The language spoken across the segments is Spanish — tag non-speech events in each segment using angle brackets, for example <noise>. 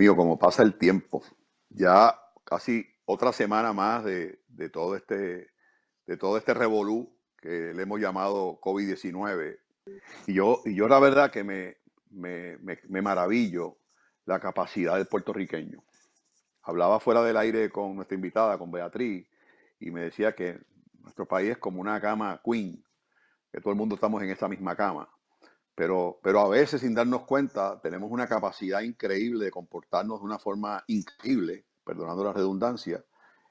mío, como pasa el tiempo. Ya casi otra semana más de, todo este de todo este revolú que le hemos llamado COVID-19. Y yo, y yo la verdad que me, me, me, maravillo la capacidad del puertorriqueño. Hablaba fuera del aire con nuestra invitada, con Beatriz, y me decía que nuestro país es como una cama queen, que todo el mundo estamos en esa misma cama. Pero, pero a veces sin darnos cuenta tenemos una capacidad increíble de comportarnos de una forma increíble, perdonando la redundancia,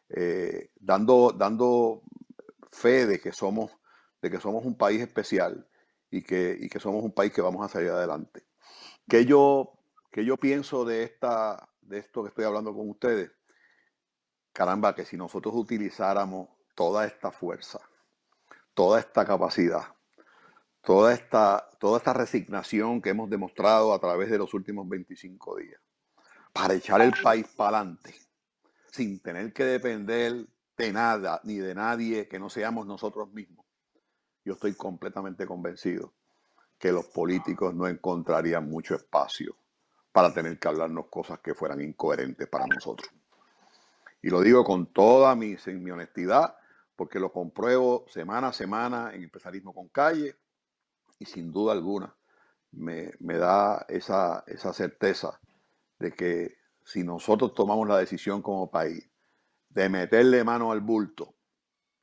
eh, dando, dando fe de que somos, de que somos un país especial y que, y que somos un país que vamos a salir adelante. ¿Qué yo, que yo pienso de, esta, de esto que estoy hablando con ustedes? Caramba, que si nosotros utilizáramos toda esta fuerza, toda esta capacidad, toda esta, resignación que hemos demostrado a través de los últimos 25 días, para echar el país para adelante, sin tener que depender de nada ni de nadie que no seamos nosotros mismos. Yo estoy completamente convencido que los políticos no encontrarían mucho espacio para tener que hablarnos cosas que fueran incoherentes para nosotros. Y lo digo con toda mi, mi honestidad, porque lo compruebo semana a semana en Empresarismo con Calle y sin duda alguna me, me da esa, esa certeza de que si nosotros tomamos la decisión como país de meterle mano al bulto,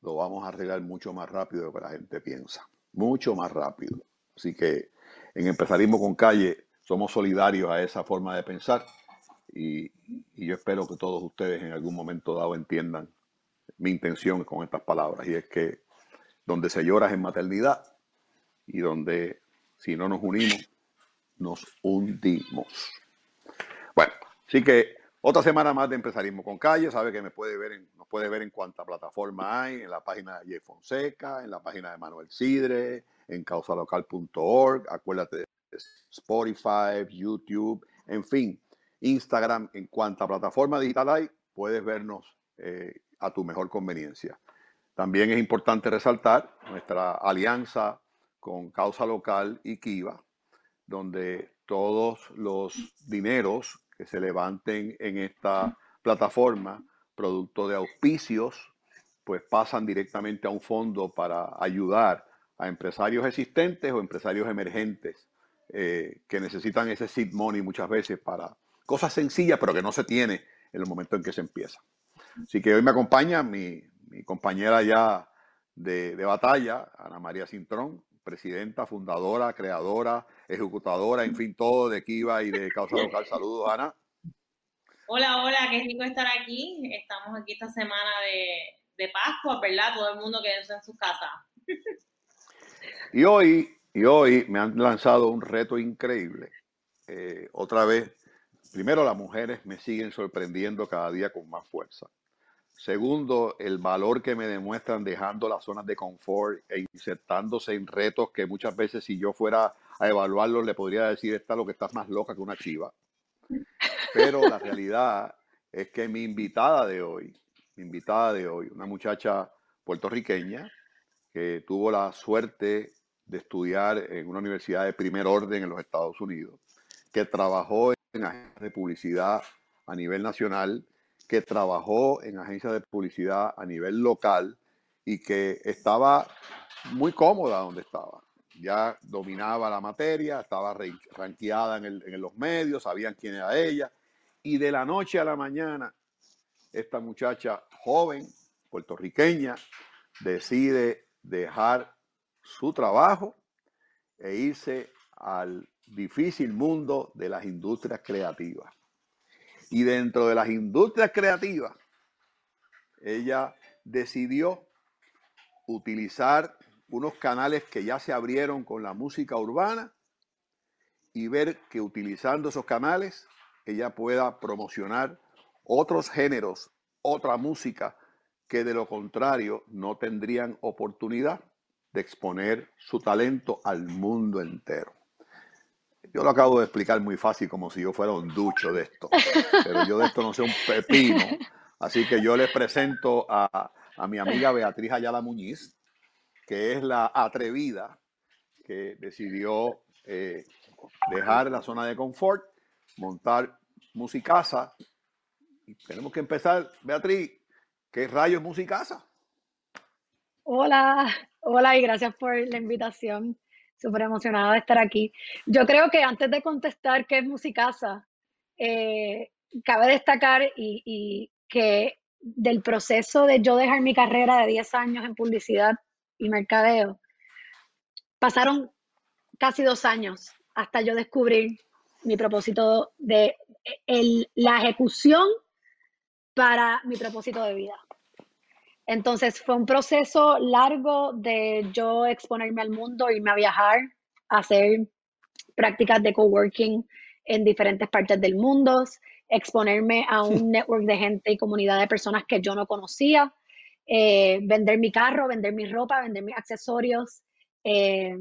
lo vamos a arreglar mucho más rápido de lo que la gente piensa. Mucho más rápido. Así que en Empresarismo con Calle somos solidarios a esa forma de pensar y, yo espero que todos ustedes en algún momento dado entiendan mi intención con estas palabras y es que donde se llora es en maternidad y donde si no nos unimos nos hundimos. Bueno, así que otra semana más de Empresarismo con Calle. Sabe que me puede ver nos puede ver en cuánta plataforma hay, en la página de Jay Fonseca, en la página de Manuel Sidre, en causalocal.org. Acuérdate de Spotify, YouTube, en fin, Instagram. En cuánta plataforma digital hay, puedes vernos eh, a tu mejor conveniencia. También es importante resaltar nuestra alianza con Causa Local y Kiva, donde todos los dineros que se levanten en esta plataforma, producto de auspicios, pues pasan directamente a un fondo para ayudar a empresarios existentes o empresarios emergentes eh, que necesitan ese seed money muchas veces para cosas sencillas, pero que no se tiene en el momento en que se empieza. Así que hoy me acompaña mi, compañera ya de, de, batalla, Ana María Cintrón, presidenta, fundadora, creadora, ejecutadora, en fin, todo de Kiva y de Causa <laughs> Local. Saludos, Ana. Hola, hola, qué rico estar aquí. Estamos aquí esta semana de, de Pascua, ¿verdad? Todo el mundo quédense en sus casas. Y hoy, y hoy me han lanzado un reto increíble. Eh, otra vez, primero las mujeres me siguen sorprendiendo cada día con más fuerza. Segundo, el valor que me demuestran dejando las zonas de confort e insertándose en retos que muchas veces si yo fuera a evaluarlos le podría decir, esta lo que estás más loca que una chiva. Pero la realidad es que mi invitada de hoy, mi invitada de hoy, una muchacha puertorriqueña que tuvo la suerte de estudiar en una universidad de primer orden en los Estados Unidos, que trabajó en agencias de publicidad a nivel nacional, que trabajó en agencias de publicidad a nivel local y que estaba muy cómoda donde estaba. Ya dominaba la materia, estaba ranqueada en, en los medios, sabían quién era ella. Y de la noche a la mañana, esta muchacha joven, puertorriqueña, decide dejar su trabajo e irse al difícil mundo de las industrias creativas. Y dentro de las industrias creativas, ella decidió utilizar unos canales que ya se abrieron con la música urbana y ver que utilizando esos canales ella pueda promocionar otros géneros, otra música que de lo contrario no tendrían oportunidad de exponer su talento al mundo entero. Yo lo acabo de explicar muy fácil, como si yo fuera un ducho de esto, pero yo de esto no sé un pepino. Así que yo les presento a, mi amiga Beatriz Ayala Muñiz, que es la atrevida que decidió eh, dejar la zona de confort, montar Musicasa. Y tenemos que empezar, Beatriz, ¿qué rayos es Musicasa? Hola, hola y gracias por la invitación. Súper emocionada de estar aquí. Yo creo que antes de contestar qué es Musicasa, eh, cabe destacar y, que del proceso de yo dejar mi carrera de 10 años en publicidad y mercadeo, pasaron casi dos años hasta yo descubrir mi propósito de el, la ejecución para mi propósito de vida. Entonces fue un proceso largo de yo exponerme al mundo, irme a viajar, hacer prácticas de coworking en diferentes partes del mundo, exponerme a <laughs> un network de gente y comunidad de personas que yo no conocía, eh, vender mi carro, vender mi ropa, vender mis accesorios eh,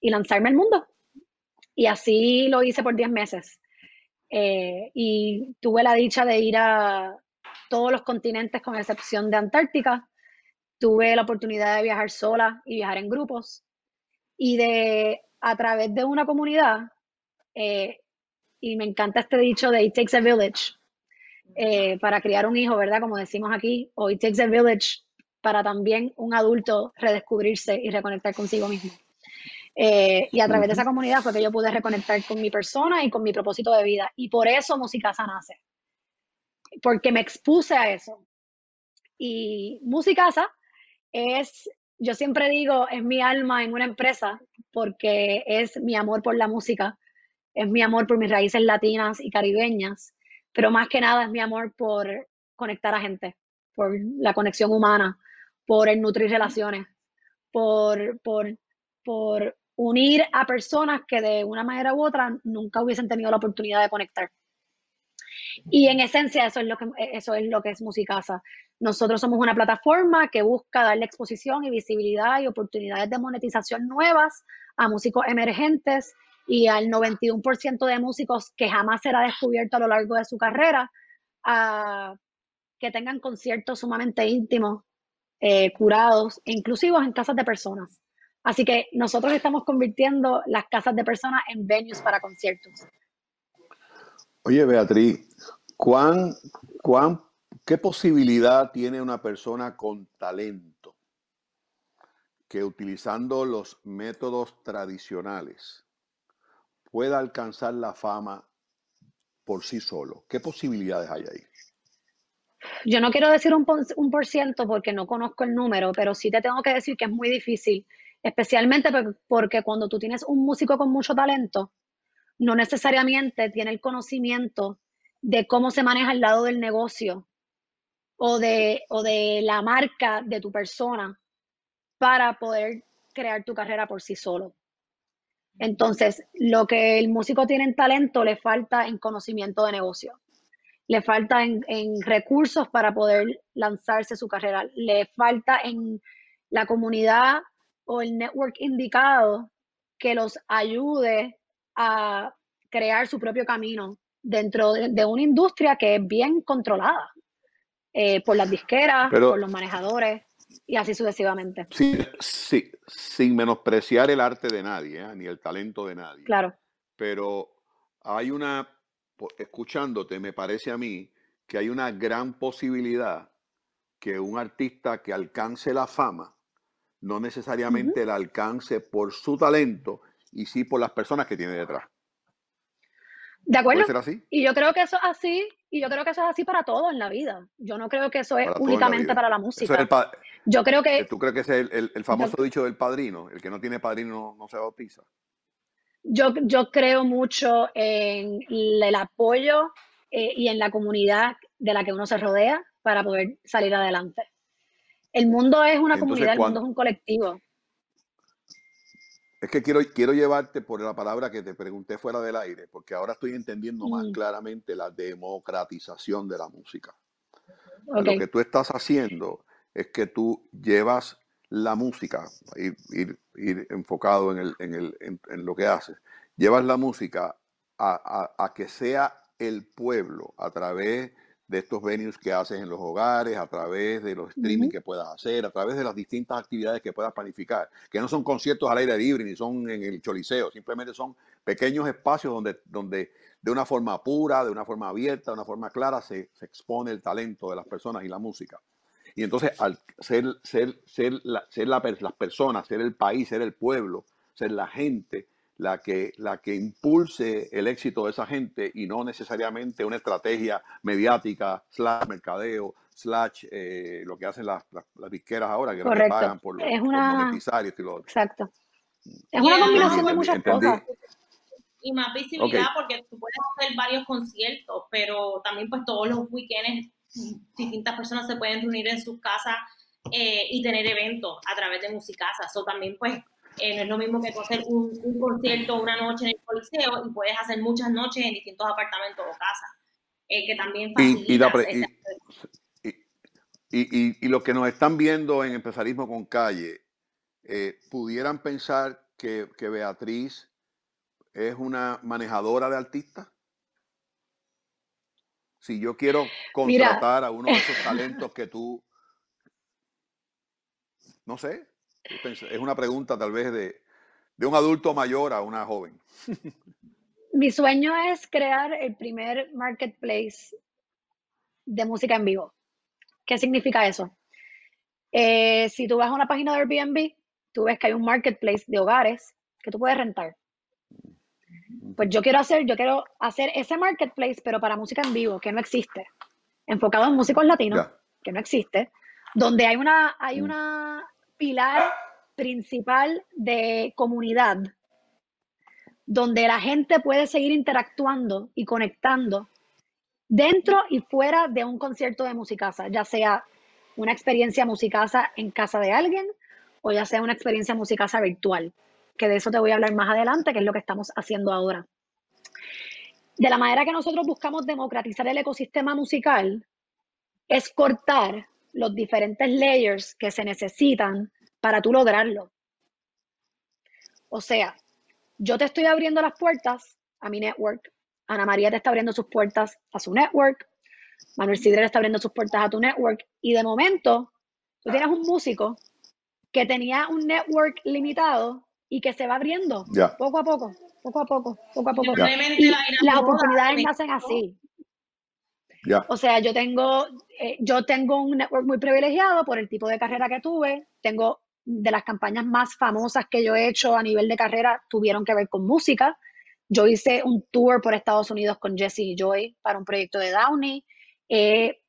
y lanzarme al mundo. Y así lo hice por 10 meses. Eh, y tuve la dicha de ir a todos los continentes con excepción de Antártica. Tuve la oportunidad de viajar sola y viajar en grupos. Y de a través de una comunidad, eh, y me encanta este dicho de It takes a village, eh, para criar un hijo, ¿verdad? Como decimos aquí, o It takes a village para también un adulto redescubrirse y reconectar consigo mismo. Eh, y a través de esa comunidad fue que yo pude reconectar con mi persona y con mi propósito de vida. Y por eso Musicasa nace. Porque me expuse a eso. Y Musicasa es, yo siempre digo, es mi alma en una empresa porque es mi amor por la música, es mi amor por mis raíces latinas y caribeñas, pero más que nada es mi amor por conectar a gente, por la conexión humana, por el nutrir relaciones, por, por, por unir a personas que de una manera u otra nunca hubiesen tenido la oportunidad de conectar. Y en esencia eso es lo que, eso es, lo que es Musicasa. Nosotros somos una plataforma que busca darle exposición y visibilidad y oportunidades de monetización nuevas a músicos emergentes y al 91% de músicos que jamás será descubierto a lo largo de su carrera, a que tengan conciertos sumamente íntimos, eh, curados e inclusivos en casas de personas. Así que nosotros estamos convirtiendo las casas de personas en venues para conciertos. Oye, Beatriz, ¿cuán, cuán, ¿qué posibilidad tiene una persona con talento que utilizando los métodos tradicionales pueda alcanzar la fama por sí solo? ¿Qué posibilidades hay ahí? Yo no quiero decir un, un por ciento porque no conozco el número, pero sí te tengo que decir que es muy difícil especialmente porque cuando tú tienes un músico con mucho talento, no necesariamente tiene el conocimiento de cómo se maneja el lado del negocio o de, o de la marca de tu persona para poder crear tu carrera por sí solo. Entonces, lo que el músico tiene en talento le falta en conocimiento de negocio, le falta en recursos para poder lanzarse su carrera, le falta en la comunidad o el network indicado que los ayude a crear su propio camino dentro de, una industria que es bien controlada eh, por las disqueras, por los manejadores y así sucesivamente. Sí, sí, sin menospreciar el arte de nadie, ¿eh? ni el talento de nadie. Claro. Pero hay una, escuchándote, me parece a mí que hay una gran posibilidad que un artista que alcance la fama no necesariamente el alcance por su talento y sí por las personas que tiene detrás. De acuerdo. ¿Puede ser así? Y yo creo que eso es así, y yo creo que eso es así para todo en la vida. Yo no creo que eso es únicamente para la música. yo creo que. ¿Tú crees que es el, famoso dicho del padrino? El que no tiene padrino no, se bautiza. Yo, yo creo mucho en el apoyo eh, y en la comunidad de la que uno se rodea para poder salir adelante. El mundo es una comunidad, el mundo es un colectivo. Es que quiero, quiero llevarte por la palabra que te pregunté fuera del aire, porque ahora estoy entendiendo más mm. claramente la democratización de la música. Lo que tú estás haciendo es que tú llevas la música, ir, enfocado en, el, en, el, en, lo que haces, llevas la música a, a, a que sea el pueblo a través de estos venues que haces en los hogares, a través de los streaming que puedas hacer, a través de las distintas actividades que puedas planificar, que no son conciertos al aire libre ni son en el choliseo, simplemente son pequeños espacios donde, donde de una forma pura, de una forma abierta, de una forma clara se, se expone el talento de las personas y la música. Y entonces al ser, ser, ser, la, ser la, las personas, ser el país, ser el pueblo, ser la gente, la que, la que impulse el éxito de esa gente y no necesariamente una estrategia mediática, slash mercadeo, slash eh, lo que hacen las, las, disqueras ahora, que, pagan por, es una... monetizar y lo otro. Exacto. Es una combinación de muchas cosas. Y más visibilidad porque tú puedes hacer varios conciertos, pero también pues todos los weekends distintas personas se pueden reunir en sus casas eh, y tener eventos a través de musicasas. Eso también pues eh, no es lo mismo que hacer un, un, concierto una noche en el coliseo y puedes hacer muchas noches en distintos apartamentos o casas, eh, que también facilita y, y, y, los que nos están viendo en Empresarismo con Calle, eh, pudieran pensar que, que, Beatriz es una manejadora de artistas. Si yo quiero contratar a uno de esos talentos que tú, <laughs> no sé, es una pregunta tal vez de, de un adulto mayor a una joven. Mi sueño es crear el primer marketplace de música en vivo. ¿Qué significa eso? Eh, si tú vas a una página de Airbnb, tú ves que hay un marketplace de hogares que tú puedes rentar. Pues yo quiero hacer, yo quiero hacer ese marketplace, pero para música en vivo, que no existe. Enfocado en músicos latinos, que no existe. Donde hay una, hay mm. una pilar principal de comunidad, donde la gente puede seguir interactuando y conectando dentro y fuera de un concierto de musicasa, ya sea una experiencia musicasa en casa de alguien o ya sea una experiencia musicasa virtual, que de eso te voy a hablar más adelante, que es lo que estamos haciendo ahora. De la manera que nosotros buscamos democratizar el ecosistema musical, es cortar los diferentes layers que se necesitan para tú lograrlo. O sea, yo te estoy abriendo las puertas a mi network, Ana María te está abriendo sus puertas a su network, Manuel Sidre está abriendo sus puertas a tu network y de momento tú tienes un músico que tenía un network limitado y que se va abriendo poco a poco, poco a poco, poco a poco. Y las oportunidades nacen así. O sea, yo tengo, eh, yo tengo un network muy privilegiado por el tipo de carrera que tuve. Tengo de las campañas más famosas que yo he hecho a nivel de carrera tuvieron que ver con música. Yo hice un tour por Estados Unidos con Jesse y Joy para un proyecto de Downey. Eh,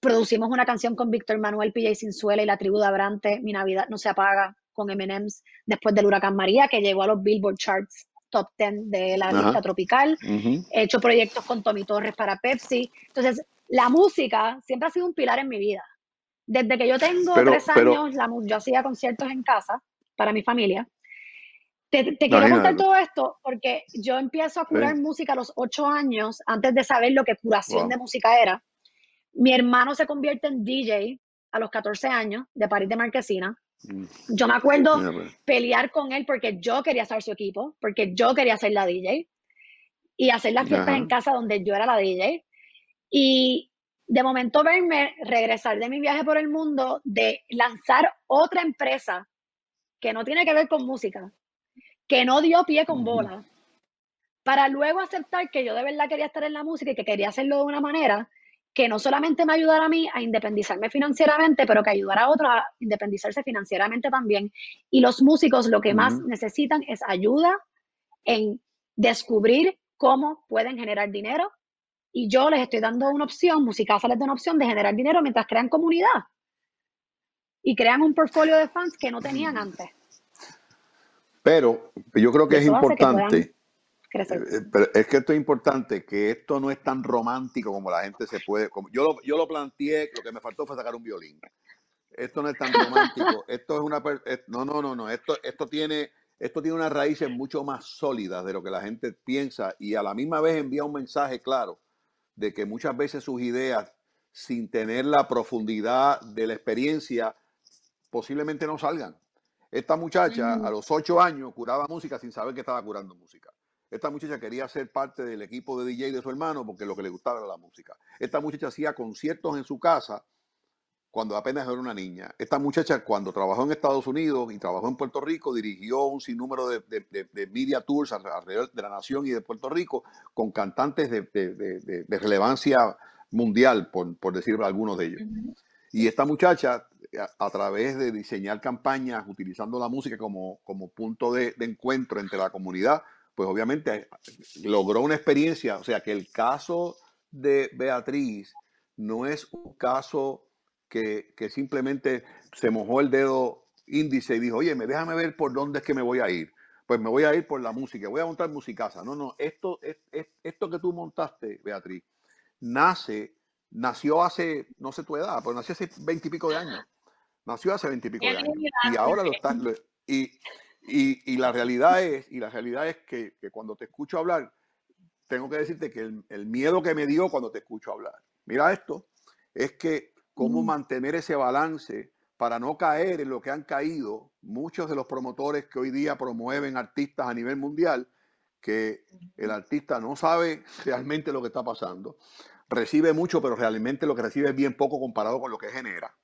producimos una canción con Víctor Manuel PJ Sinzuela y la tribu de Abrante, Mi Navidad no se apaga, con M&M's después del huracán María, que llegó a los Billboard Charts top 10 de la lista tropical. He hecho proyectos con Tommy Torres para Pepsi. Entonces, la música siempre ha sido un pilar en mi vida. Desde que yo tengo tres años, la, yo hacía conciertos en casa para mi familia. Te, quiero contar todo esto porque yo empiezo a curar música a los ocho años, antes de saber lo que curación de música era. Mi hermano se convierte en DJ a los 14 años de París de Marquesina. Mm. Yo me acuerdo pelear con él porque yo quería ser su equipo, porque yo quería ser la DJ y hacer las fiestas en casa donde yo era la DJ. Y de momento verme regresar de mi viaje por el mundo, de lanzar otra empresa que no tiene que ver con música, que no dio pie con bola, para luego aceptar que yo de verdad quería estar en la música y que quería hacerlo de una manera que no solamente me ayudara a mí a independizarme financieramente, pero que ayudara a otros a independizarse financieramente también. Y los músicos lo que más necesitan es ayuda en descubrir cómo pueden generar dinero. Y yo les estoy dando una opción, Musicasa les da una opción de generar dinero mientras crean comunidad y crean un portfolio de fans que no tenían antes. Pero yo creo que es importante eh, eh, pero es que esto es importante, que esto no es tan romántico como la gente se puede. Como, yo, lo, yo lo planteé, lo que me faltó fue sacar un violín. Esto no es tan romántico. <laughs> Esto es una. No, no, no, no. Esto, esto, tiene, esto tiene unas raíces mucho más sólidas de lo que la gente piensa y a la misma vez envía un mensaje claro de que muchas veces sus ideas, sin tener la profundidad de la experiencia, posiblemente no salgan. Esta muchacha a los ocho años curaba música sin saber que estaba curando música. Esta muchacha quería ser parte del equipo de DJ de su hermano porque lo que le gustaba era la música. Esta muchacha hacía conciertos en su casa cuando apenas era una niña. Esta muchacha, cuando trabajó en Estados Unidos y trabajó en Puerto Rico, dirigió un sinnúmero de, de, media tours alrededor de la nación y de Puerto Rico con cantantes de, relevancia mundial, por, por decir algunos de ellos. Y esta muchacha, a, través de diseñar campañas utilizando la música como, como punto de, encuentro entre la comunidad, pues obviamente logró una experiencia. O sea que el caso de Beatriz no es un caso que, simplemente se mojó el dedo índice y dijo, oye, me déjame ver por dónde es que me voy a ir. Pues me voy a ir por la música, voy a montar musicasa. No, no, esto, es, esto que tú montaste, Beatriz, nace, nació hace, no sé tu edad, pero nació hace veintipico de años. Nació hace veintipico de años. Y ahora lo está. Y, y, la realidad es, y la realidad es que, cuando te escucho hablar, tengo que decirte que el, el, miedo que me dio cuando te escucho hablar, mira esto, es que cómo mantener ese balance para no caer en lo que han caído muchos de los promotores que hoy día promueven artistas a nivel mundial, que el artista no sabe <laughs> realmente lo que está pasando, recibe mucho, pero realmente lo que recibe es bien poco comparado con lo que genera.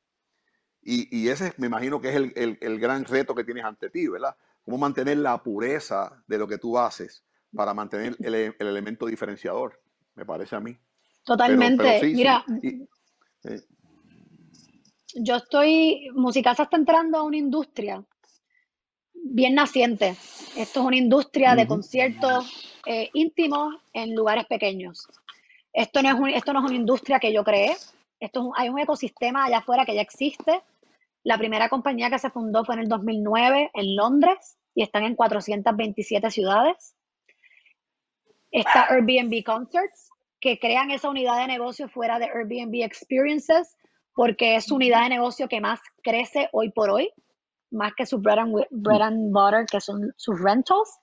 Y, ese me imagino que es el, gran reto que tienes ante ti, ¿verdad? Cómo mantener la pureza de lo que tú haces para mantener el, elemento diferenciador, me parece a mí. Totalmente. Mira, yo estoy, Musicasa está entrando a una industria bien naciente. Esto es una industria de conciertos eh, íntimos en lugares pequeños. Esto no, es esto no es una industria que yo creé. Esto hay un ecosistema allá afuera que ya existe. La primera compañía que se fundó fue en el 2009 en Londres y están en 427 ciudades. Está Airbnb Concerts, que crean esa unidad de negocio fuera de Airbnb Experiences porque es su unidad de negocio que más crece hoy por hoy, más que su bread and, butter, que son sus rentals.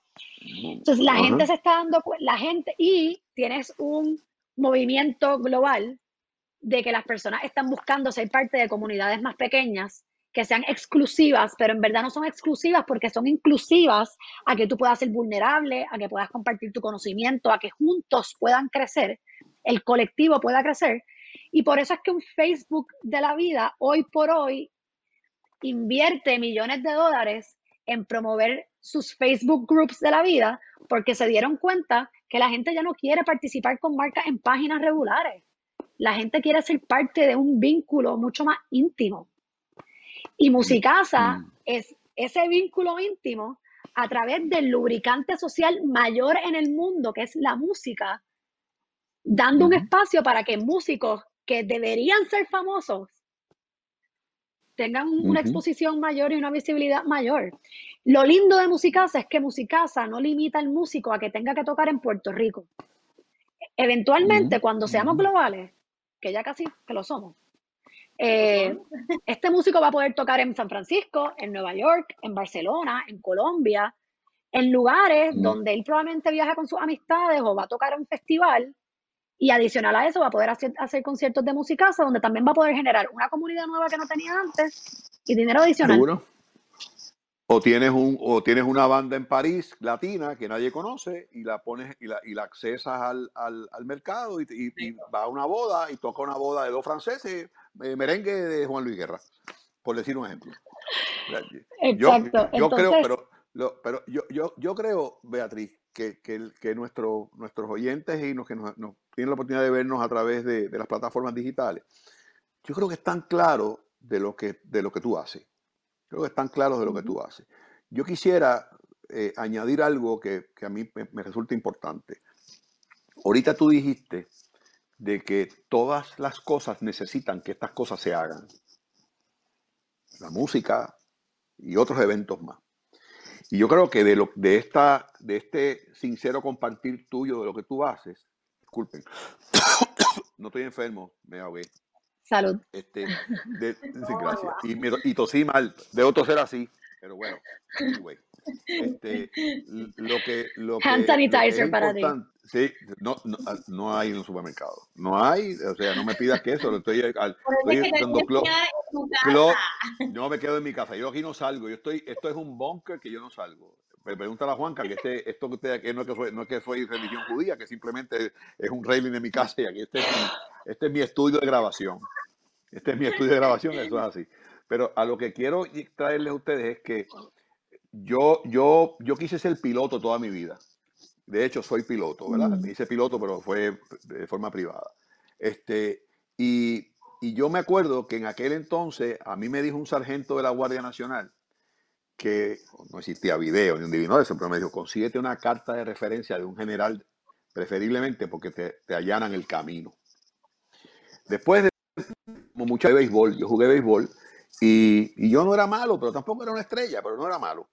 Entonces la gente se está dando la gente y tienes un movimiento global de que las personas están buscando ser parte de comunidades más pequeñas que sean exclusivas, pero en verdad no son exclusivas porque son inclusivas a que tú puedas ser vulnerable, a que puedas compartir tu conocimiento, a que juntos puedan crecer, el colectivo pueda crecer y por eso es que un Facebook de la vida, hoy por hoy, invierte millones de dólares en promover sus Facebook groups de la vida, porque se dieron cuenta que la gente ya no quiere participar con marcas en páginas regulares. La gente quiere ser parte de un vínculo mucho más íntimo. Y Musicasa mm. es ese vínculo íntimo a través del lubricante social mayor en el mundo, que es la música, dando un espacio para que músicos que deberían ser famosos tengan una exposición mayor y una visibilidad mayor. Lo lindo de Musicasa es que Musicasa no limita al músico a que tenga que tocar en Puerto Rico. Eventualmente, cuando seamos globales, que ya casi que lo somos, eh, <laughs> este músico va a poder tocar en San Francisco, en Nueva York, en Barcelona, en Colombia, en lugares donde él probablemente viaja con sus amistades o va a tocar en un festival y adicional a eso va a poder hacer, conciertos de música donde también va a poder generar una comunidad nueva que no tenía antes y dinero adicional. ¿Seguro? O tienes, un, o tienes una banda en París latina que nadie conoce y la pones y la, y la accesas al, mercado y, va a una boda y toca una boda de dos franceses, eh, merengue de Juan Luis Guerra, por decir un ejemplo. Exacto. Yo, creo, pero, pero yo, yo, yo creo, Beatriz, que, que, nuestros oyentes y los que nos, tienen la oportunidad de vernos a través de, las plataformas digitales, yo creo que están claros de lo que, de lo que tú haces. Creo que están claros de lo que tú haces. Yo quisiera eh, añadir algo que, a mí me, resulta importante. Ahorita tú dijiste de que todas las cosas necesitan que estas cosas se hagan. La música y otros eventos más. Y yo creo que de, lo, de, esta, de este sincero compartir tuyo de lo que tú haces, disculpen, <coughs> no estoy enfermo, me ahogué. Salud. Este, <laughs> gracias. Y, y tosí mal, debo toser así, pero bueno, anyway. Este, lo que, lo Hand sanitizer para ti. Sí, no, no, ah, no, hay en el supermercado. No hay, o sea, no me pidas que eso. Estoy, estoy yo me quedo en mi casa. Yo aquí no salgo. Yo estoy, esto es un bunker que yo no salgo. me pregunta la Juanca que este, esto que usted que no es que soy, no es que soy religión judía, que simplemente es un railing de mi casa y aquí este es mi, este es mi estudio de grabación. Este es mi estudio de grabación, eso es así. Pero a lo que quiero traerles a ustedes es que yo, yo, yo quise ser piloto toda mi vida. De hecho, soy piloto, ¿verdad? Mm. Me hice piloto, pero fue de forma privada. Este, y, y yo me acuerdo que en aquel entonces a mí me dijo un sargento de la Guardia Nacional, que no existía video ni un divino de eso, pero me dijo, consíguete una carta de referencia de un general, preferiblemente porque te, te allanan el camino. Después de como mucho de béisbol, yo jugué béisbol y, y, yo no era malo, pero tampoco era una estrella, pero no era malo.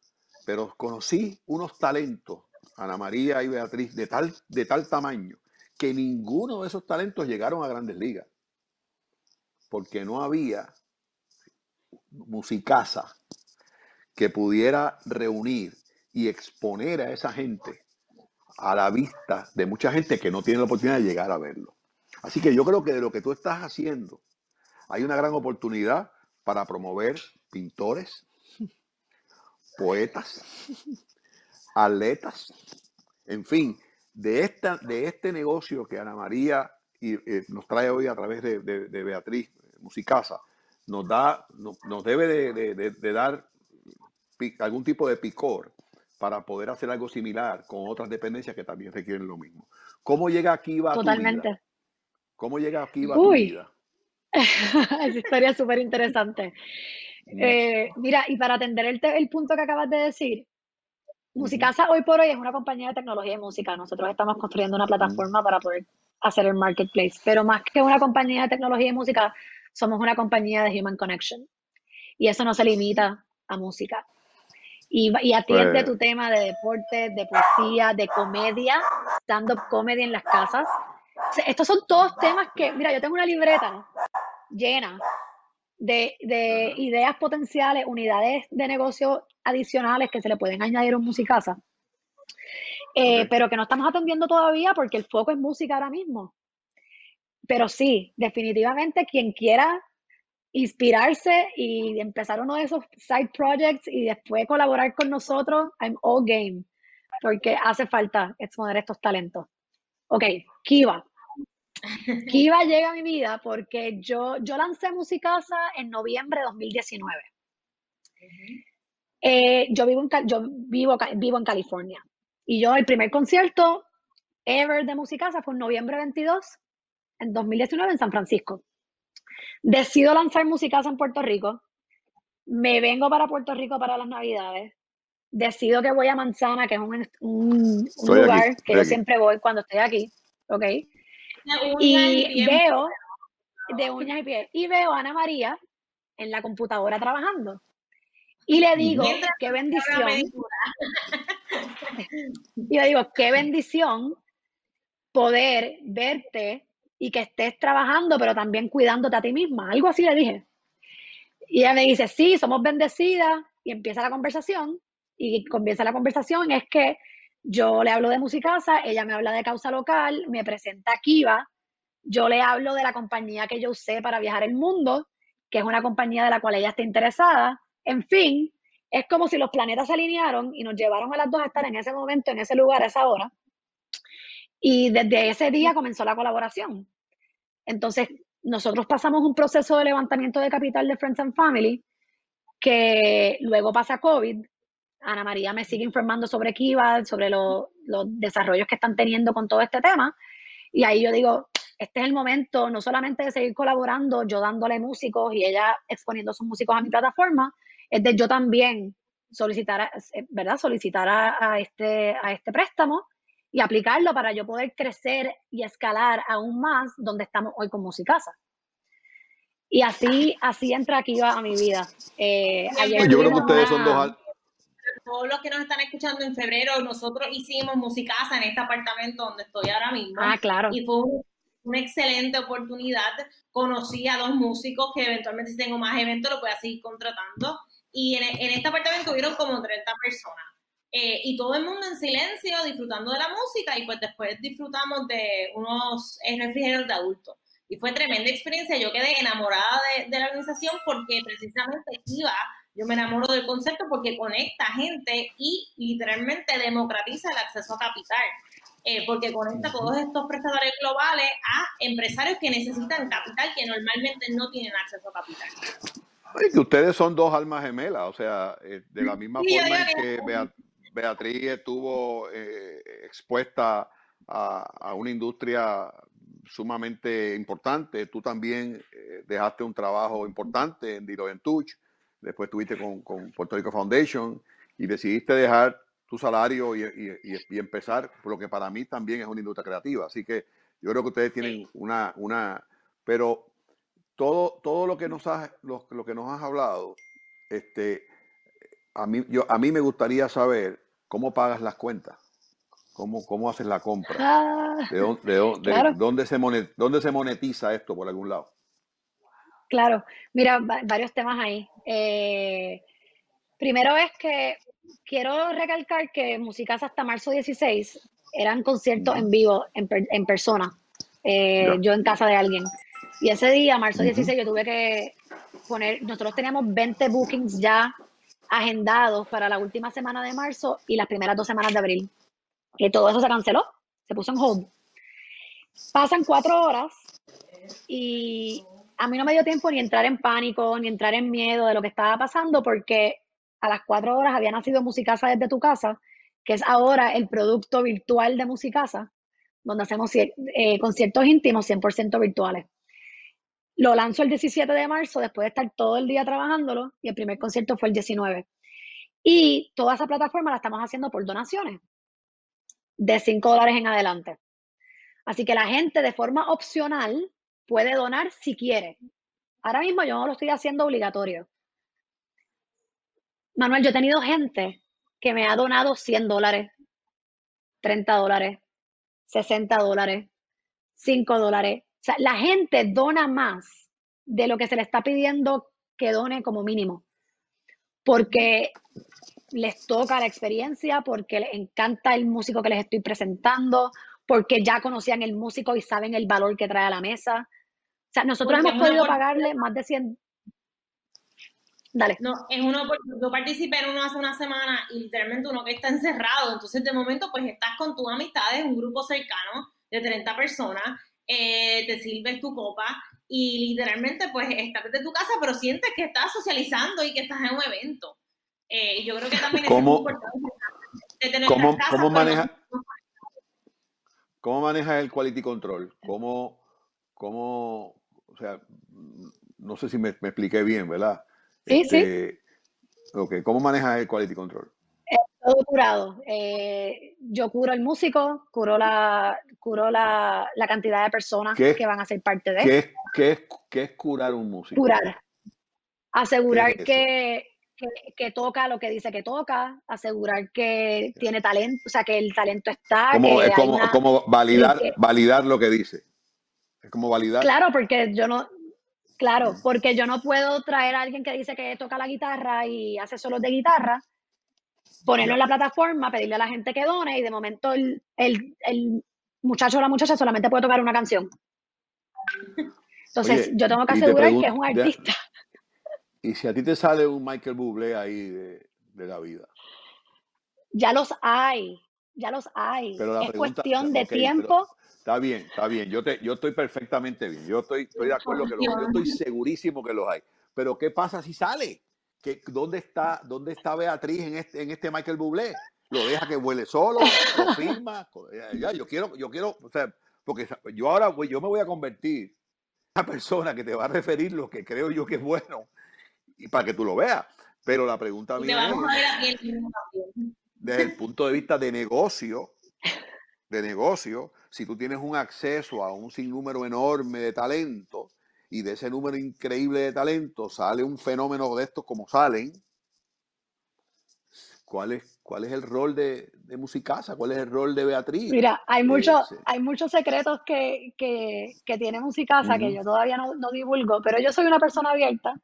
Pero conocí unos talentos, Ana María y Beatriz, de tal, de tal tamaño, que ninguno de esos talentos llegaron a grandes ligas. Porque no había musicasa que pudiera reunir y exponer a esa gente a la vista de mucha gente que no tiene la oportunidad de llegar a verlo. Así que yo creo que de lo que tú estás haciendo hay una gran oportunidad para promover pintores, poetas, atletas, en fin, de, esta, de este negocio que Ana María y, eh, nos trae hoy a través de, Beatriz Musicasa, nos, da, nos debe de, dar algún tipo de picor para poder hacer algo similar con otras dependencias que también requieren lo mismo. ¿Cómo llega aquí va Totalmente. ¿Cómo llega aquí va tu vida? <laughs> Esa historia es súper interesante. Eh, mira, y para atender el, el, punto que acabas de decir, Musicasa hoy por hoy es una compañía de tecnología y música. Nosotros estamos construyendo una plataforma para poder hacer el marketplace, pero más que una compañía de tecnología y música, somos una compañía de human connection. Y eso no se limita a música. Y, y atiende pues tu tema de deporte, de poesía, de comedia, stand-up comedy en las casas. estos son todos temas que, mira, yo tengo una libreta llena de, de ideas potenciales, unidades de negocio adicionales que se le pueden añadir a un musicasa, eh, pero que no estamos atendiendo todavía porque el foco es música ahora mismo. Pero sí, definitivamente quien quiera inspirarse y empezar uno de esos side projects y después colaborar con nosotros, I'm all game, porque hace falta exponer estos talentos. Ok, Kiva. Kiva llega a mi vida porque yo, yo lancé Musicasa en noviembre de 2019. Eh, yo vivo, en, yo vivo, vivo en California y yo el primer concierto ever de Musicasa fue en noviembre 22 en 2019 en San Francisco. Decido lanzar Musicasa en Puerto Rico. Me vengo para Puerto Rico para las Navidades. Decido que voy a Manzana, que es un, un, lugar que yo siempre voy cuando estoy aquí. ¿Ok? Y veo, de uñas y piel, y veo a Ana María en la computadora trabajando. Y le digo, qué bendición. <laughs> y le digo, qué bendición poder verte y que estés trabajando, pero también cuidándote a ti misma. Algo así le dije. Y ella me dice, sí, somos bendecidas. Y empieza la conversación. Y comienza la conversación es que yo le hablo de Musicasa, ella me habla de causa local, me presenta Kiva, yo le hablo de la compañía que yo usé para viajar el mundo, que es una compañía de la cual ella está interesada. En fin, es como si los planetas se alinearon y nos llevaron a las dos a estar en ese momento, en ese lugar, a esa hora. Y desde ese día comenzó la colaboración. Entonces, nosotros pasamos un proceso de levantamiento de capital de Friends and Family, que luego pasa COVID, Ana María me sigue informando sobre Kiva, sobre los desarrollos que están teniendo con todo este tema. Y ahí yo digo, este es el momento no solamente de seguir colaborando, yo dándole músicos y ella exponiendo sus músicos a mi plataforma, es de yo también solicitar, ¿verdad? Solicitar a, este, a este préstamo y aplicarlo para yo poder crecer y escalar aún más donde estamos hoy con Musicasa. Y así, así entra Kiva a mi vida. Eh, yo creo que ustedes son dos, todos los que nos están escuchando en febrero, nosotros hicimos Musicasa en este apartamento donde estoy ahora mismo. Ah, claro. Y fue una excelente oportunidad. Conocí a dos músicos que eventualmente si tengo más eventos lo voy a seguir contratando. Y en, este apartamento hubieron como 30 personas. Eh, y todo el mundo en silencio, disfrutando de la música y pues después disfrutamos de unos refrigerios de adultos. Y fue tremenda experiencia, yo quedé enamorada de, de la organización porque precisamente iba Yo me enamoro del concepto porque conecta gente y literalmente democratiza el acceso a capital. Eh, porque conecta a todos estos prestadores globales a empresarios que necesitan capital que normalmente no tienen acceso a capital. Y que ustedes son dos almas gemelas, o sea, eh, de la misma forma en que Beatriz estuvo eh, expuesta a, una industria sumamente importante, tú también dejaste un trabajo importante en Dilo Touch, después estuviste con, con Puerto Rico Foundation y decidiste dejar tu salario y, empezar por lo que para mí también es una industria creativa. Así que yo creo que ustedes tienen una, una, pero todo, todo lo que nos has, lo, que nos has hablado, este, a mí, yo, a mí me gustaría saber cómo pagas las cuentas, cómo, cómo haces la compra, ah, de, dónde, se dónde se monetiza esto por algún lado. Claro, mira, varios temas ahí. Eh, primero es que quiero recalcar que Musicasa hasta marzo 16 eran conciertos en vivo, en, persona, eh, yo en casa de alguien. Y ese día, marzo 16, yo tuve que poner, nosotros teníamos 20 bookings ya agendados para la última semana de marzo y las primeras dos semanas de abril. Y todo eso se canceló, se puso en hold. Pasan cuatro horas y a mí no me dio tiempo ni entrar en pánico, ni entrar en miedo de lo que estaba pasando, porque a las cuatro horas había nacido Musicasa desde tu casa, que es ahora el producto virtual de Musicasa, donde hacemos eh, conciertos íntimos 100% virtuales. Lo lanzo el 17 de marzo, después de estar todo el día trabajándolo, y el primer concierto fue el 19. Y toda esa plataforma la estamos haciendo por donaciones, de 5 dólares en adelante. Así que la gente de forma opcional puede donar si quiere. Ahora mismo yo no lo estoy haciendo obligatorio. Manuel, yo he tenido gente que me ha donado 100 dólares, 30 dólares, 60 dólares, 5 dólares. O sea, la gente dona más de lo que se le está pidiendo que done como mínimo. Porque les toca la experiencia, porque les encanta el músico que les estoy presentando, porque ya conocían el músico y saben el valor que trae a la mesa. O sea, nosotros hemos podido pagarle más de 100, Dale. No, es uno, yo participé en uno hace una semana y literalmente uno que está encerrado, entonces de momento pues estás con tus amistades, un grupo cercano de 30 personas, eh, te sirves tu copa y literalmente pues estás desde tu casa, pero sientes que estás socializando y que estás en un evento. Eh, yo creo que también es importante tener ¿cómo, ¿cómo maneja, ¿Cómo manejas el quality control? ¿Cómo, sea, no sé si me, me expliqué bien, ¿verdad? Sí, sí. Este, ok, ¿cómo manejas el quality control? todo curado. Eh, yo curo el músico, curo la, curo la, cantidad de personas que van a ser parte de. ¿Qué es, qué es, curar un músico? Curar. Asegurar que, que, toca lo que dice que toca, asegurar que tiene talento, o sea, que el talento está. Como, es como, validar, validar lo que dice. Es como validar. Claro, porque yo no, Claro, porque yo no puedo traer a alguien que dice que toca la guitarra y hace solos de guitarra, ponerlo en la plataforma, pedirle a la gente que done y de momento el, muchacho o la muchacha solamente puede tocar una canción. Entonces, yo tengo que asegurar que es un artista. ¿Y si a ti te sale un Michael Bublé ahí de, la vida? Ya los hay, ya los hay. es cuestión de tiempo. Está bien, está bien. Yo, te, yo estoy perfectamente bien. Yo estoy, estoy de acuerdo que los Yo estoy segurísimo que los hay. Pero ¿qué pasa si sale? ¿Qué, dónde, está, ¿Dónde está Beatriz en este, en este Michael Bublé? ¿Lo deja que vuele solo? ¿Lo firma? Ya, yo quiero, yo quiero, o sea, porque yo ahora yo me voy a convertir en una persona que te va a referir lo que creo yo que es bueno y para que tú lo veas. Pero la pregunta mía es, desde el punto de vista de negocio, de negocio, si tú tienes un acceso a un sinnúmero enorme de talento y de ese número increíble de talento sale un fenómeno de estos como salen, ¿cuál es, cuál es el rol de, de Musicasa? ¿Cuál es el rol de Beatriz? Mira, hay, muchos hay muchos secretos que, que, que tiene Musicasa que yo todavía no, no, divulgo, pero yo soy una persona abierta,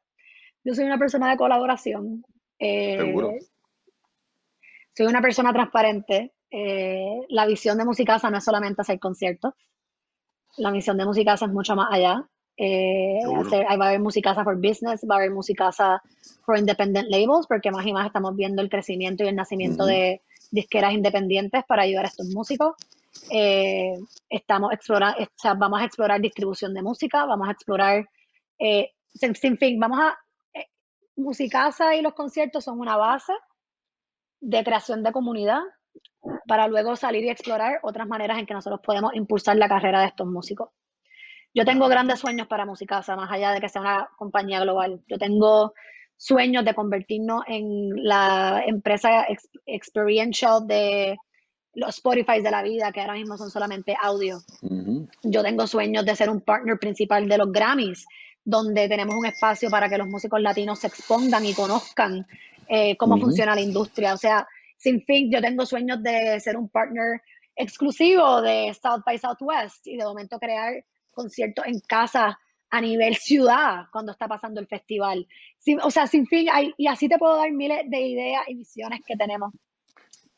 yo soy una persona de colaboración. Eh, Seguro. Soy una persona transparente. Eh, la visión de Musicasa no es solamente hacer conciertos. La misión de Musicasa es mucho más allá. Eh, va a haber musicasa for business, va a haber musicasa for independent labels, porque más y más estamos viendo el crecimiento y el nacimiento de disqueras independientes para ayudar a estos músicos. Eh, estamos explorando, vamos a explorar distribución de música, vamos a explorar, eh, sin, fin, vamos a, musicasa y los conciertos son una base de creación de comunidad para luego salir y explorar otras maneras en que nosotros podemos impulsar la carrera de estos músicos. Yo tengo grandes sueños para Musicasa, más allá de que sea una compañía global. Yo tengo sueños de convertirnos en la empresa experiential de los Spotify de la vida, que ahora mismo son solamente audio. Yo tengo sueños de ser un partner principal de los Grammys, donde tenemos un espacio para que los músicos latinos se expongan y conozcan eh, cómo funciona la industria. O sea, sin fin, yo tengo sueños de ser un partner exclusivo de South by Southwest y de momento crear conciertos en casa a nivel <laughs> ciudad cuando está pasando el festival. o sea, sin fin, hay, y así te puedo dar miles de ideas y visiones que tenemos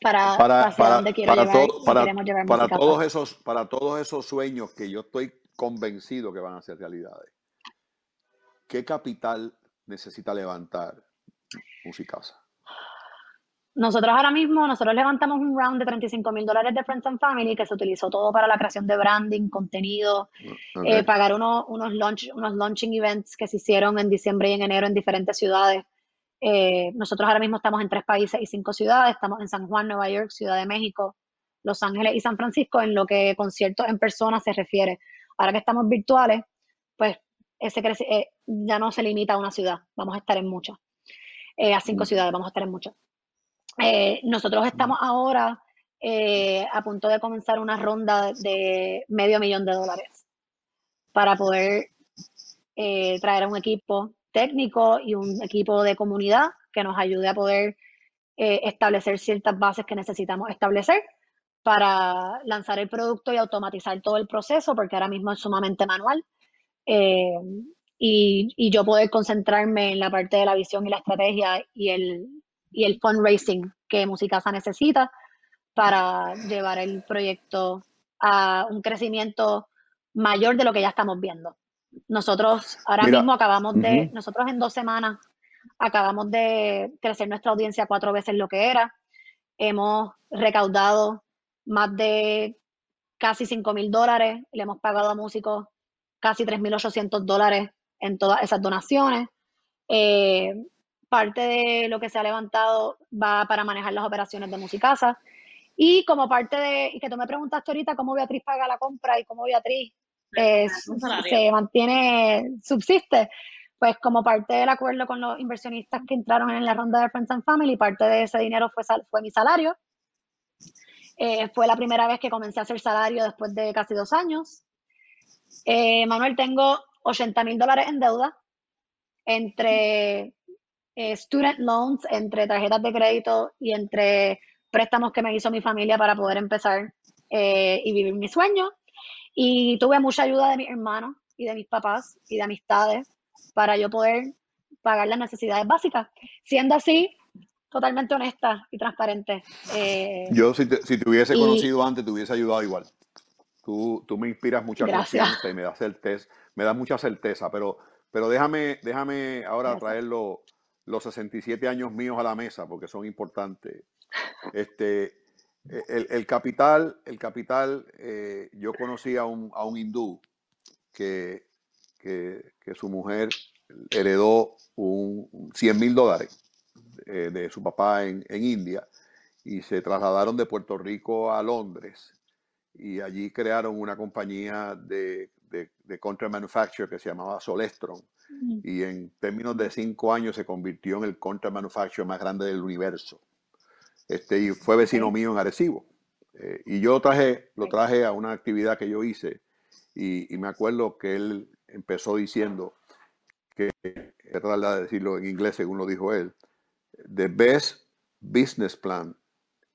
para, para, para, llevar, para, todos esos para todos esos sueños que yo estoy convencido que van a ser realidades. ¿Qué capital necesita levantar Musicasa? Nosotros ahora mismo, nosotros levantamos un round de 35 mil dólares de Friends and Family que se utilizó todo para la creación de branding, contenido, eh, pagar unos, launch, unos launching events que se hicieron en diciembre y en enero en diferentes ciudades. Eh, nosotros ahora mismo estamos en tres países y cinco ciudades. Estamos en San Juan, Nueva York, Ciudad de México, Los Ángeles y San Francisco en lo que conciertos en persona se refiere. Ahora que estamos virtuales, pues ese eh, ya no se limita a una ciudad. Vamos a estar en muchas. A cinco ciudades vamos a estar en muchas. Eh, nosotros estamos ahora eh, a punto de comenzar una ronda de medio millón de dólares para poder eh, traer un equipo técnico y un equipo de comunidad que nos ayude a poder establecer ciertas bases que necesitamos establecer para lanzar el producto y automatizar todo el proceso, porque ahora mismo es sumamente manual. Y, y, yo poder concentrarme en la parte de la visión y la estrategia y el, y el fundraising que Musicasa necesita para llevar el proyecto a un crecimiento mayor de lo que ya estamos viendo. Nosotros ahora mismo acabamos de, nosotros en dos semanas acabamos de crecer nuestra audiencia cuatro veces lo que era. Hemos recaudado más de casi 5 mil dólares, le hemos pagado a músicos casi 3.800 dólares en todas esas donaciones. Eh, parte de lo que se ha levantado va para manejar las operaciones de Musicasa. Y como parte de, y que tú me preguntaste ahorita cómo Beatriz paga la compra y cómo Beatriz se mantiene, subsiste, pues como parte del acuerdo con los inversionistas que entraron en la ronda de Friends and Family, parte de ese dinero fue, fue mi salario. Eh, fue la primera vez que comencé a hacer salario después de casi dos años. Eh, Manuel, tengo 80 mil dólares en deuda entre eh, student loans, entre tarjetas de crédito y entre préstamos que me hizo mi familia para poder empezar eh, y vivir mi sueño. Y tuve mucha ayuda de mis hermanos y de mis papás y de amistades para yo poder pagar las necesidades básicas. Siendo así, totalmente honesta y transparente. Eh, yo si te, si te hubiese conocido antes, te hubiese ayudado igual. Tú, tú me inspiras mucha confianza y me das certeza, me das mucha certeza, pero, pero déjame, déjame ahora traerlo los 67 años míos a la mesa, porque son importantes. Este, el, capital, el capital eh, yo conocí a un, a un hindú que, que, su mujer heredó un, 100 mil dólares eh, de su papá en, en, India y se trasladaron de Puerto Rico a Londres y allí crearon una compañía de, de, de contract manufacture que se llamaba Solestron y en términos de cinco años se convirtió en el contract manufacturer más grande del universo. Este, y fue vecino mío en Arecibo. Eh, y yo traje, lo traje a una actividad que yo hice y, y me acuerdo que él empezó diciendo que, es de decirlo en inglés según lo dijo él, the best business plan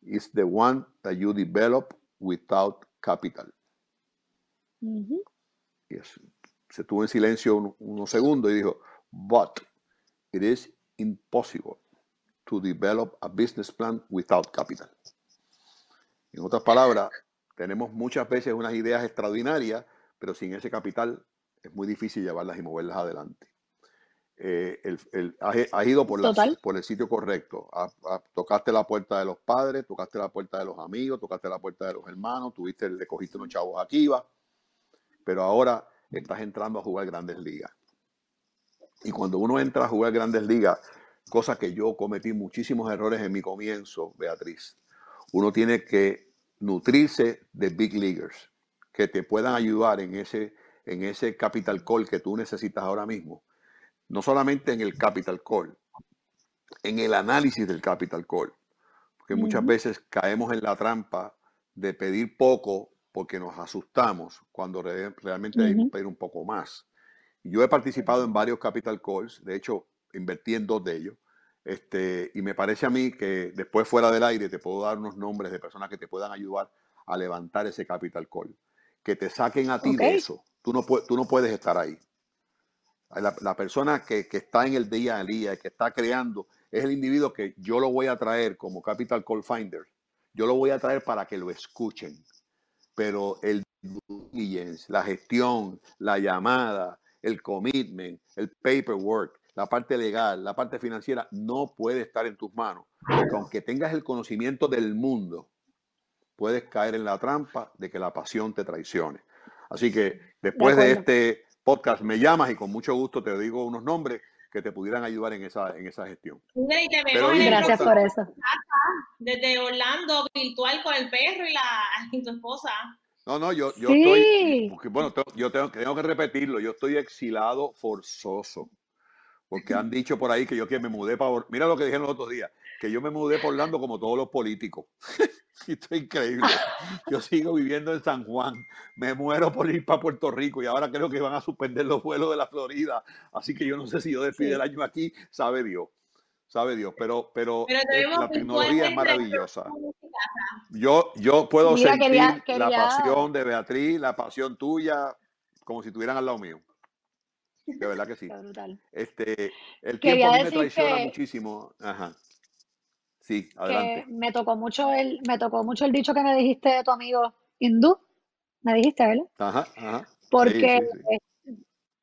is the one that you develop without capital. Y se tuvo en silencio unos segundos y dijo, but it is impossible to develop a business plan without capital. En otras palabras, tenemos muchas veces unas ideas extraordinarias, pero sin ese capital es muy difícil llevarlas y moverlas adelante. Eh, el, has, ido por, por, el sitio correcto. tocaste la puerta de los padres, tocaste la puerta de los amigos, tocaste la puerta de los hermanos, tuviste, le cogiste unos chavos aquí, va. Pero ahora estás entrando a jugar grandes ligas. Y cuando uno entra a jugar grandes ligas, cosa que yo cometí muchísimos errores en mi comienzo, Beatriz, uno tiene que nutrirse de big leaguers que te puedan ayudar en ese, en ese capital call que tú necesitas ahora mismo. No solamente en el capital call, en el análisis del capital call. Porque muchas veces caemos en la trampa de pedir poco porque nos asustamos cuando realmente debemos pedir un poco más. Yo he participado en varios capital calls, de hecho invertí en dos de ellos, este, y me parece a mí que después fuera del aire te puedo dar unos nombres de personas que te puedan ayudar a levantar ese capital call, que te saquen a ti de eso. Tú no, tú no puedes estar ahí. La, persona que, que, está en el día a día, que está creando, es el individuo que yo lo voy a traer como Capital Call Finder. Yo lo voy a traer para que lo escuchen. Pero el la gestión, la llamada, el commitment, el paperwork, la parte legal, la parte financiera, no puede estar en tus manos. Porque aunque tengas el conocimiento del mundo, puedes caer en la trampa de que la pasión te traicione. Así que después de, este podcast me llamas y con mucho gusto te digo unos nombres que te pudieran ayudar en esa, en esa gestión. Gracias por eso. Desde Orlando, virtual con el perro y, la, <laughs> y tu esposa. No, no, yo, yo estoy, bueno, yo tengo, tengo que repetirlo, yo estoy exilado forzoso, porque han dicho por ahí que yo que me mudé para, mira lo que dijeron los otros días, que yo me mudé por Orlando como todos los políticos. <laughs> Esto es increíble. <laughs> Yo sigo viviendo en San Juan, me muero por ir para Puerto Rico y ahora creo que van a suspender los vuelos de la Florida, así que yo no sé si yo despido el año aquí, sabe Dios sabe Dios, pero, pero, eh, la tecnología es maravillosa. Yo, yo puedo sentir la pasión de Beatriz, la pasión tuya, como si estuvieran al lado mío. De verdad que sí. Este, el tiempo a mí me traiciona muchísimo. Ajá. Sí, adelante. me tocó mucho el, me tocó mucho el dicho que me dijiste de tu amigo hindú. Me dijiste, ¿verdad? Ajá, ajá. Porque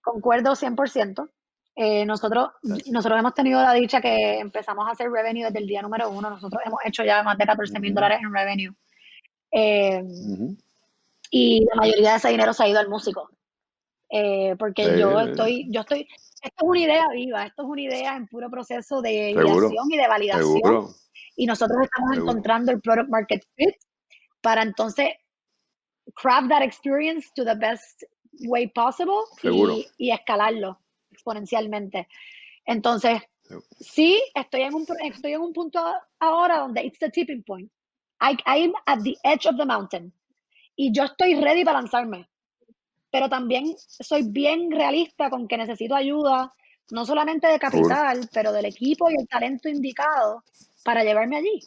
concuerdo 100%. Eh, nosotros, nosotros hemos tenido la dicha que empezamos a hacer revenue desde el día número uno. Nosotros hemos hecho ya más de 14 mil dólares en revenue. Eh, y la mayoría de ese dinero se ha ido al músico. Eh, porque yo estoy, yo estoy, esto es una idea viva, esto es una idea en puro proceso de ideación y de validación. Y nosotros estamos encontrando el product market fit para entonces craft that experience to the best way possible y, y escalarlo exponencialmente. Entonces, sí, estoy en un, estoy en un punto ahora donde it's the tipping point. I, I'm at the edge of the mountain. Y yo estoy ready para lanzarme. Pero también soy bien realista con que necesito ayuda, no solamente de capital, pero del equipo y el talento indicado para llevarme allí.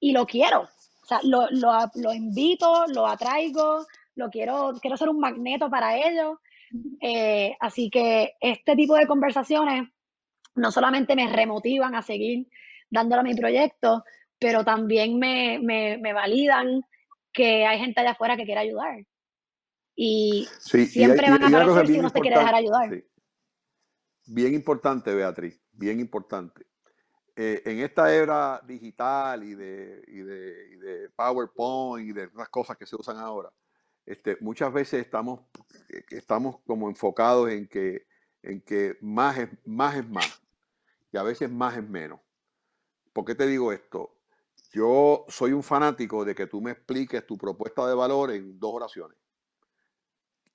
Y lo quiero. O sea, lo, lo, lo invito, lo atraigo, lo quiero, quiero ser un magneto para ellos eh, así que este tipo de conversaciones no solamente me remotivan a seguir dándole a mi proyecto, pero también me, validan que hay gente allá afuera que quiere ayudar. Y siempre van a aparecer si uno se quiere dejar ayudar. Bien importante, Beatriz, bien importante. Eh, en esta era digital y de, y de, y de PowerPoint y de otras cosas que se usan ahora, este, muchas veces estamos, eh, estamos como enfocados en que, en que más, es, más es más y a veces más es menos. ¿Por qué te digo esto? Yo soy un fanático de que tú me expliques tu propuesta de valor en dos oraciones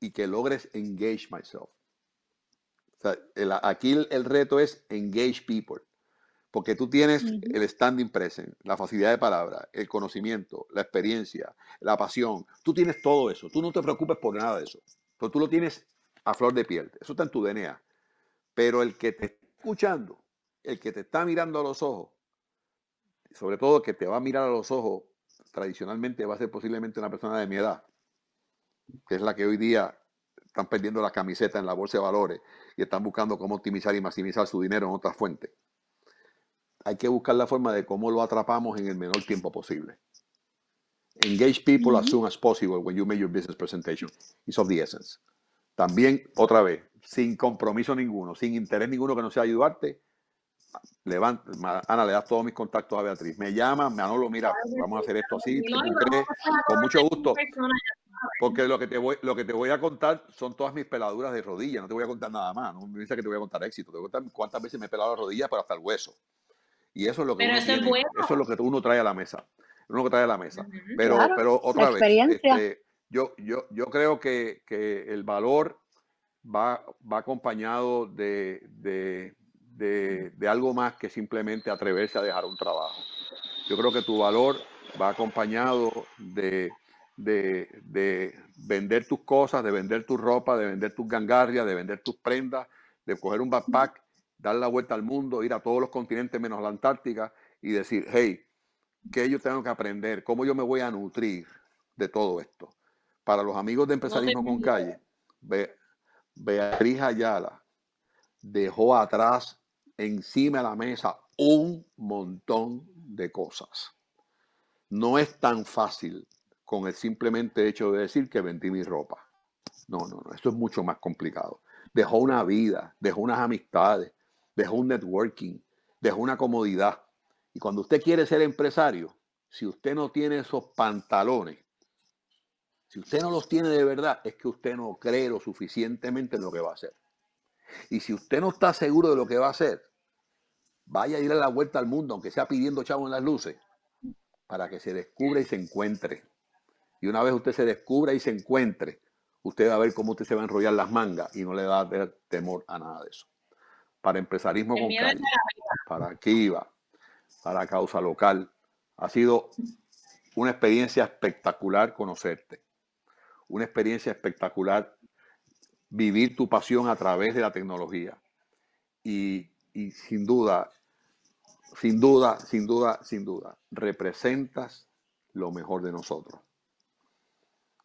y que logres engage myself. aquí el reto es engage people. Porque tú tienes el standing present, la facilidad de palabra, el conocimiento, la experiencia, la pasión. Tú tienes todo eso. Tú no te preocupes por nada de eso. Pero tú lo tienes a flor de piel. Eso está en tu DNA. Pero el que te está escuchando, el que te está mirando a los ojos, sobre todo el que te va a mirar a los ojos, tradicionalmente va a ser posiblemente una persona de mi edad, que es la que hoy día están perdiendo la camiseta en la bolsa de valores y están buscando cómo optimizar y maximizar su dinero en otras fuentes hay que buscar la forma de cómo lo atrapamos en el menor tiempo posible. Engage people as soon as possible when you make your business presentation. It's of the essence. también, otra vez, sin compromiso ninguno, sin interés ninguno que no sea ayudarte, levanta, Ana, le das todos mis contactos a Beatriz. Me llama, Manolo, mira, vamos a hacer esto así, con mucho gusto. Porque lo que, te voy, lo que te voy a contar son todas mis peladuras de rodilla, no te voy a contar nada más, no me dice que te voy a contar éxito, te voy a contar cuántas veces me he pelado la rodilla para hasta el hueso. Y eso es lo que, uno, eso, es lo que uno trae a la mesa. Uno que trae a la mesa. Pero, pero otra vez, este, yo, yo, yo creo que, que el valor va, va acompañado de, de, de, algo más que simplemente atreverse a dejar un trabajo. Yo creo que tu valor va acompañado de, de, vender tus cosas, de vender tu ropa, de vender tus gangarrias, de vender tus prendas, de coger un backpack, dar la vuelta al mundo, ir a todos los continentes menos la Antártica y decir, hey, ¿qué yo tengo que aprender? ¿Cómo yo me voy a nutrir de todo esto? Para los amigos de Empresarismo con Calle, Beatriz Ayala dejó atrás encima de la mesa un montón de cosas. No es tan fácil con el simplemente hecho de decir que vendí mi ropa. No, no, no, esto es mucho más complicado. Dejó una vida, dejó unas amistades, dejó un networking, dejó una comodidad. Y cuando usted quiere ser empresario, si usted no tiene esos pantalones, si usted no los tiene de verdad, es que usted no cree lo suficientemente en lo que va a hacer. Y si usted no está seguro de lo que va a hacer, vaya a ir a la vuelta al mundo, aunque sea pidiendo chavo en las luces, para que se descubra y se encuentre. Y una vez usted se descubra y se encuentre, usted va a ver cómo usted se va a enrollar las mangas y no le va a dar temor a nada de eso. Para empresarismo con calle, para Kiva, para causa local, ha sido una experiencia espectacular conocerte, una experiencia espectacular vivir tu pasión a través de la tecnología. Y y sin duda, sin duda, sin duda, sin duda, representas lo mejor de nosotros.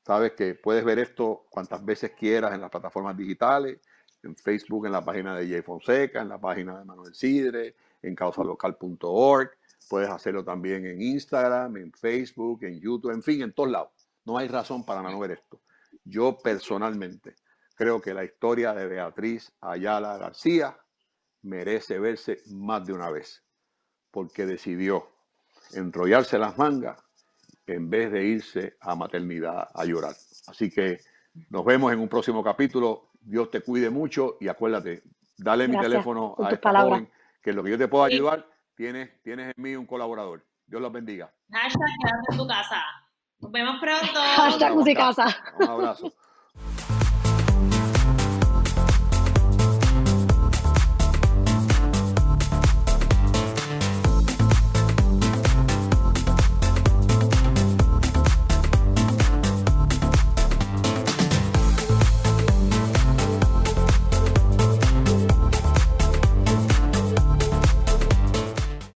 Sabes que puedes ver esto cuantas veces quieras en las plataformas digitales, en Facebook, en la página de Jay Fonseca, en la página de Manuel Sidre, en causalocal.org. Puedes hacerlo también en Instagram, en Facebook, en YouTube, en fin, en todos lados. No hay razón para no ver esto. Yo personalmente creo que la historia de Beatriz Ayala García merece verse más de una vez, porque decidió enrollarse las mangas en vez de irse a maternidad a llorar. Así que nos vemos en un próximo capítulo. Dios te cuide mucho y acuérdate, dale mi teléfono a esta joven, que lo que yo te puedo ayudar, tienes, tienes en mí un colaborador. Dios los bendiga. Hashtag en tu casa. Nos vemos pronto. Hashtag casa. Un abrazo.